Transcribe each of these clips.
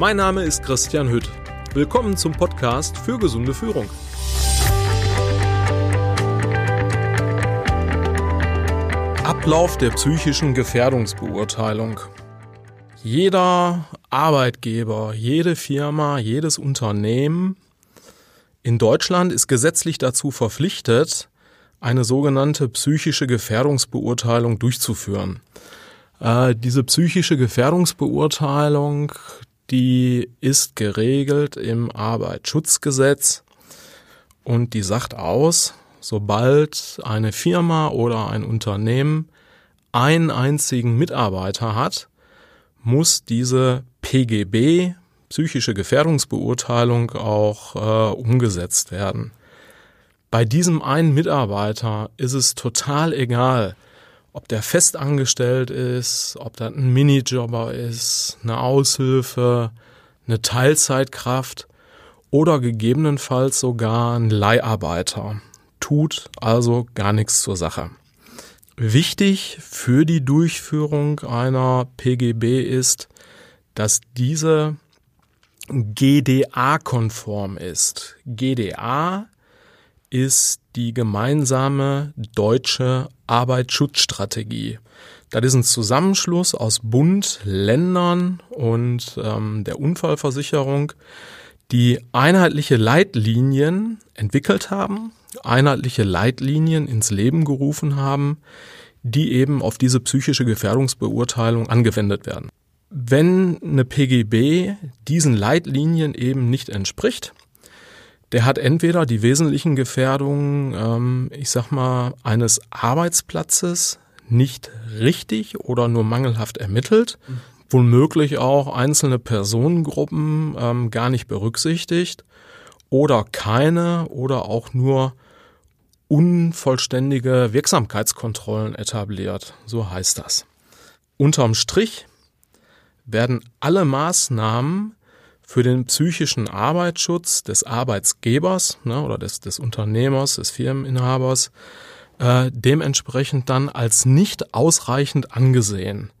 Mein Name ist Christian Hütt. Willkommen zum Podcast für gesunde Führung. Ablauf der psychischen Gefährdungsbeurteilung. Jeder Arbeitgeber, jede Firma, jedes Unternehmen in Deutschland ist gesetzlich dazu verpflichtet, eine sogenannte psychische Gefährdungsbeurteilung durchzuführen. Äh, diese psychische Gefährdungsbeurteilung, die ist geregelt im Arbeitsschutzgesetz und die sagt aus, sobald eine Firma oder ein Unternehmen einen einzigen Mitarbeiter hat, muss diese PGB, psychische Gefährdungsbeurteilung, auch äh, umgesetzt werden. Bei diesem einen Mitarbeiter ist es total egal, ob der festangestellt ist, ob das ein Minijobber ist, eine Aushilfe, eine Teilzeitkraft oder gegebenenfalls sogar ein Leiharbeiter. Tut also gar nichts zur Sache. Wichtig für die Durchführung einer PGB ist, dass diese GDA-konform ist. GDA ist die gemeinsame deutsche Arbeitsschutzstrategie. Das ist ein Zusammenschluss aus Bund, Ländern und ähm, der Unfallversicherung, die einheitliche Leitlinien entwickelt haben, einheitliche Leitlinien ins Leben gerufen haben, die eben auf diese psychische Gefährdungsbeurteilung angewendet werden. Wenn eine PGB diesen Leitlinien eben nicht entspricht, der hat entweder die wesentlichen Gefährdungen, ähm, ich sag mal, eines Arbeitsplatzes nicht richtig oder nur mangelhaft ermittelt, mhm. womöglich auch einzelne Personengruppen ähm, gar nicht berücksichtigt oder keine oder auch nur unvollständige Wirksamkeitskontrollen etabliert. So heißt das. Unterm Strich werden alle Maßnahmen für den psychischen Arbeitsschutz des Arbeitsgebers ne, oder des, des Unternehmers, des Firmeninhabers äh, dementsprechend dann als nicht ausreichend angesehen.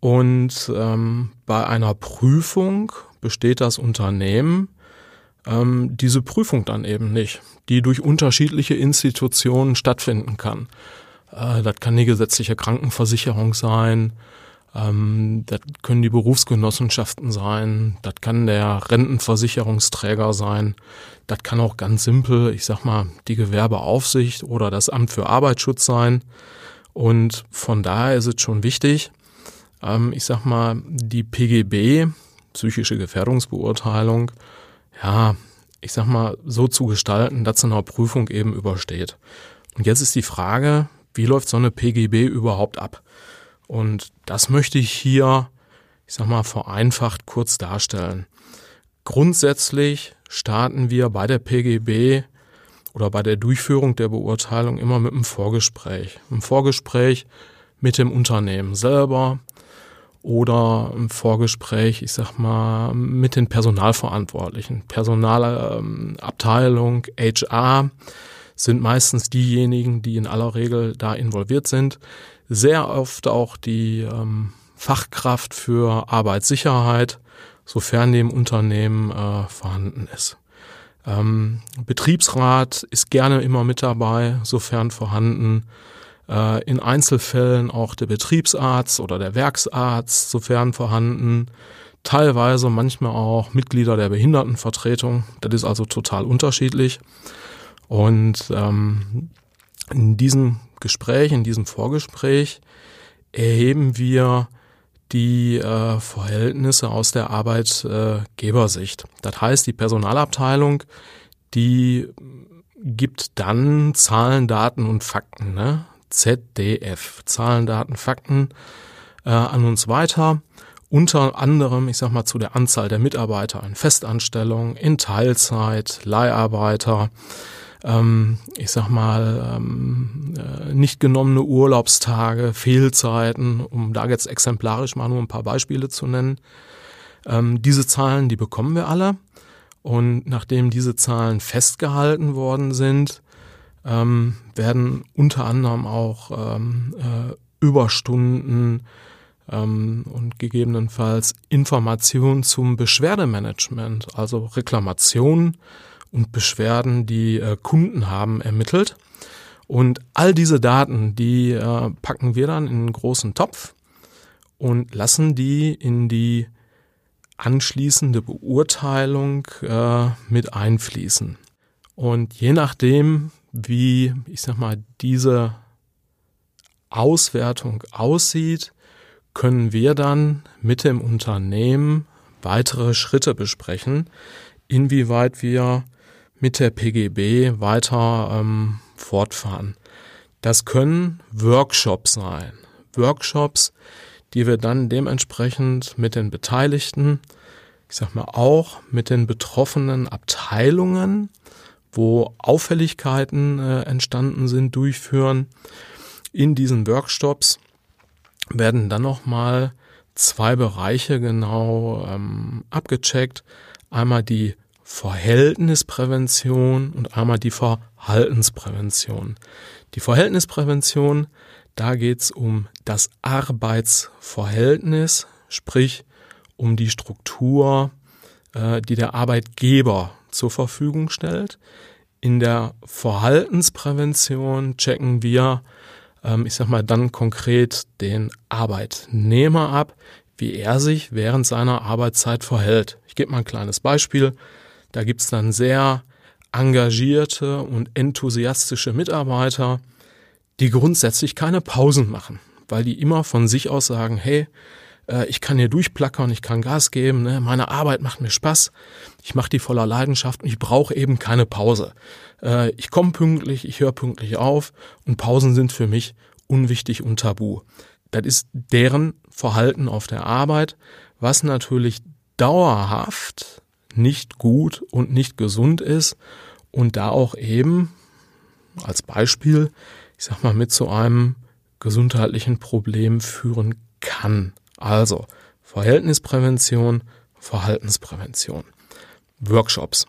Und ähm, bei einer Prüfung besteht das Unternehmen ähm, diese Prüfung dann eben nicht, die durch unterschiedliche Institutionen stattfinden kann. Äh, das kann die gesetzliche Krankenversicherung sein, ähm, das können die Berufsgenossenschaften sein, das kann der Rentenversicherungsträger sein, das kann auch ganz simpel, ich sag mal, die Gewerbeaufsicht oder das Amt für Arbeitsschutz sein. Und von daher ist es schon wichtig, ähm, ich sag mal, die PGB, psychische Gefährdungsbeurteilung, ja, ich sag mal, so zu gestalten, dass sie einer Prüfung eben übersteht. Und jetzt ist die Frage, wie läuft so eine PGB überhaupt ab? Und das möchte ich hier, ich sag mal, vereinfacht kurz darstellen. Grundsätzlich starten wir bei der PGB oder bei der Durchführung der Beurteilung immer mit einem Vorgespräch. Ein Vorgespräch mit dem Unternehmen selber oder ein Vorgespräch, ich sag mal, mit den Personalverantwortlichen. Personalabteilung, HR sind meistens diejenigen, die in aller Regel da involviert sind sehr oft auch die ähm, Fachkraft für Arbeitssicherheit, sofern dem Unternehmen äh, vorhanden ist. Ähm, Betriebsrat ist gerne immer mit dabei, sofern vorhanden. Äh, in Einzelfällen auch der Betriebsarzt oder der Werksarzt, sofern vorhanden. Teilweise manchmal auch Mitglieder der Behindertenvertretung. Das ist also total unterschiedlich. Und ähm, in diesem Gespräch, in diesem Vorgespräch erheben wir die äh, Verhältnisse aus der Arbeitgebersicht. Das heißt, die Personalabteilung, die gibt dann Zahlen, Daten und Fakten, ne? ZDF, Zahlen, Daten, Fakten äh, an uns weiter. Unter anderem, ich sag mal, zu der Anzahl der Mitarbeiter in Festanstellung, in Teilzeit, Leiharbeiter, ähm, ich sag mal, ähm, äh, nicht genommene Urlaubstage, Fehlzeiten, um da jetzt exemplarisch mal nur ein paar Beispiele zu nennen. Ähm, diese Zahlen, die bekommen wir alle. Und nachdem diese Zahlen festgehalten worden sind, ähm, werden unter anderem auch ähm, äh, Überstunden, ähm, und gegebenenfalls Informationen zum Beschwerdemanagement, also Reklamationen und Beschwerden, die äh, Kunden haben, ermittelt. Und all diese Daten, die äh, packen wir dann in einen großen Topf und lassen die in die anschließende Beurteilung äh, mit einfließen. Und je nachdem, wie, ich sag mal, diese Auswertung aussieht, können wir dann mit dem Unternehmen weitere Schritte besprechen, inwieweit wir mit der PGB weiter ähm, fortfahren. Das können Workshops sein. Workshops, die wir dann dementsprechend mit den Beteiligten, ich sag mal auch mit den betroffenen Abteilungen, wo Auffälligkeiten äh, entstanden sind, durchführen. In diesen Workshops werden dann nochmal zwei Bereiche genau ähm, abgecheckt. Einmal die Verhältnisprävention und einmal die Verhaltensprävention. Die Verhältnisprävention, da geht's um das Arbeitsverhältnis, sprich um die Struktur, äh, die der Arbeitgeber zur Verfügung stellt. In der Verhaltensprävention checken wir, ähm, ich sag mal, dann konkret den Arbeitnehmer ab, wie er sich während seiner Arbeitszeit verhält. Ich gebe mal ein kleines Beispiel. Da gibt's dann sehr engagierte und enthusiastische Mitarbeiter, die grundsätzlich keine Pausen machen, weil die immer von sich aus sagen, hey, äh, ich kann hier durchplackern, ich kann Gas geben, ne? meine Arbeit macht mir Spaß, ich mache die voller Leidenschaft und ich brauche eben keine Pause. Äh, ich komme pünktlich, ich höre pünktlich auf und Pausen sind für mich unwichtig und tabu. Das ist deren Verhalten auf der Arbeit, was natürlich dauerhaft nicht gut und nicht gesund ist und da auch eben als Beispiel, ich sag mal, mit so einem gesundheitlichen Problem führen kann. Also Verhältnisprävention, Verhaltensprävention. Workshops.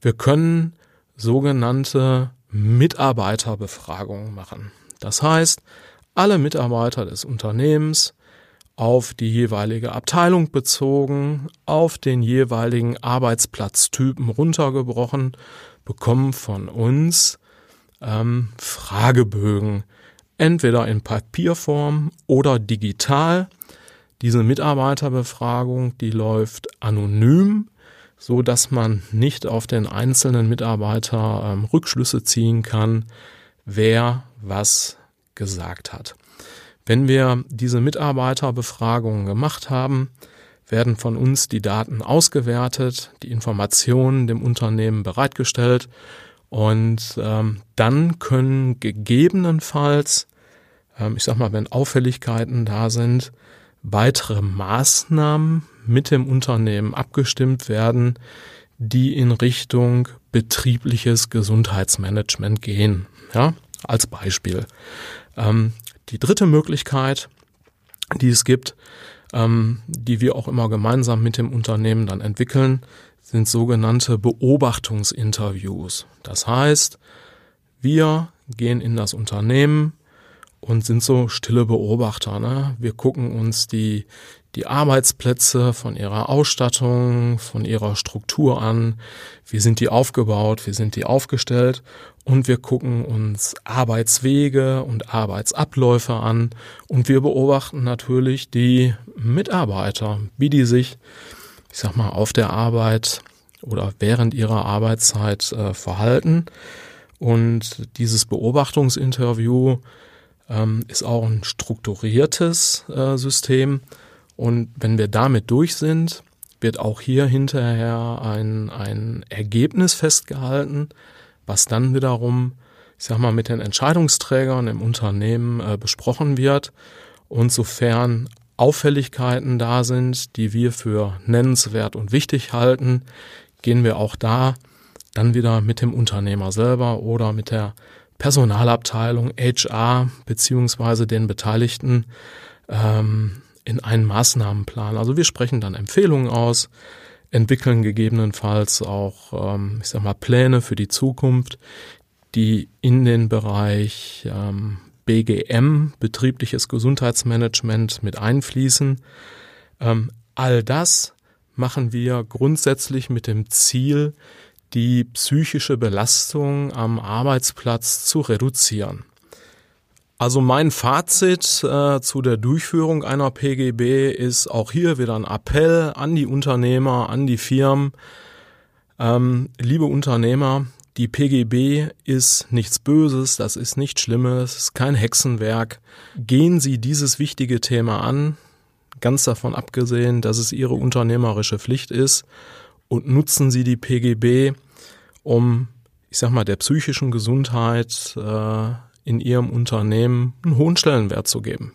Wir können sogenannte Mitarbeiterbefragungen machen. Das heißt, alle Mitarbeiter des Unternehmens auf die jeweilige Abteilung bezogen, auf den jeweiligen Arbeitsplatztypen runtergebrochen, bekommen von uns ähm, Fragebögen, entweder in Papierform oder digital. Diese Mitarbeiterbefragung, die läuft anonym, so dass man nicht auf den einzelnen Mitarbeiter ähm, Rückschlüsse ziehen kann, wer was gesagt hat. Wenn wir diese Mitarbeiterbefragungen gemacht haben, werden von uns die Daten ausgewertet, die Informationen dem Unternehmen bereitgestellt und ähm, dann können gegebenenfalls, ähm, ich sag mal, wenn Auffälligkeiten da sind, weitere Maßnahmen mit dem Unternehmen abgestimmt werden, die in Richtung betriebliches Gesundheitsmanagement gehen. Ja, als Beispiel. Ähm, die dritte Möglichkeit, die es gibt, ähm, die wir auch immer gemeinsam mit dem Unternehmen dann entwickeln, sind sogenannte Beobachtungsinterviews. Das heißt, wir gehen in das Unternehmen und sind so stille Beobachter. Ne? Wir gucken uns die, die Arbeitsplätze von ihrer Ausstattung, von ihrer Struktur an. Wie sind die aufgebaut? Wie sind die aufgestellt? Und wir gucken uns Arbeitswege und Arbeitsabläufe an. Und wir beobachten natürlich die Mitarbeiter, wie die sich, ich sag mal, auf der Arbeit oder während ihrer Arbeitszeit äh, verhalten. Und dieses Beobachtungsinterview ähm, ist auch ein strukturiertes äh, System und wenn wir damit durch sind, wird auch hier hinterher ein, ein Ergebnis festgehalten, was dann wiederum, ich sag mal, mit den Entscheidungsträgern im Unternehmen äh, besprochen wird. Und sofern Auffälligkeiten da sind, die wir für nennenswert und wichtig halten, gehen wir auch da dann wieder mit dem Unternehmer selber oder mit der Personalabteilung, HR beziehungsweise den Beteiligten ähm, in einen Maßnahmenplan. Also wir sprechen dann Empfehlungen aus, entwickeln gegebenenfalls auch, ähm, ich sag mal, Pläne für die Zukunft, die in den Bereich ähm, BGM, betriebliches Gesundheitsmanagement, mit einfließen. Ähm, all das machen wir grundsätzlich mit dem Ziel, die psychische Belastung am Arbeitsplatz zu reduzieren. Also mein Fazit äh, zu der Durchführung einer PGB ist auch hier wieder ein Appell an die Unternehmer, an die Firmen. Ähm, liebe Unternehmer, die PGB ist nichts Böses, das ist nichts Schlimmes, ist kein Hexenwerk. Gehen Sie dieses wichtige Thema an, ganz davon abgesehen, dass es Ihre unternehmerische Pflicht ist, und nutzen Sie die PGB, um, ich sag mal, der psychischen Gesundheit äh, in Ihrem Unternehmen einen hohen Stellenwert zu geben.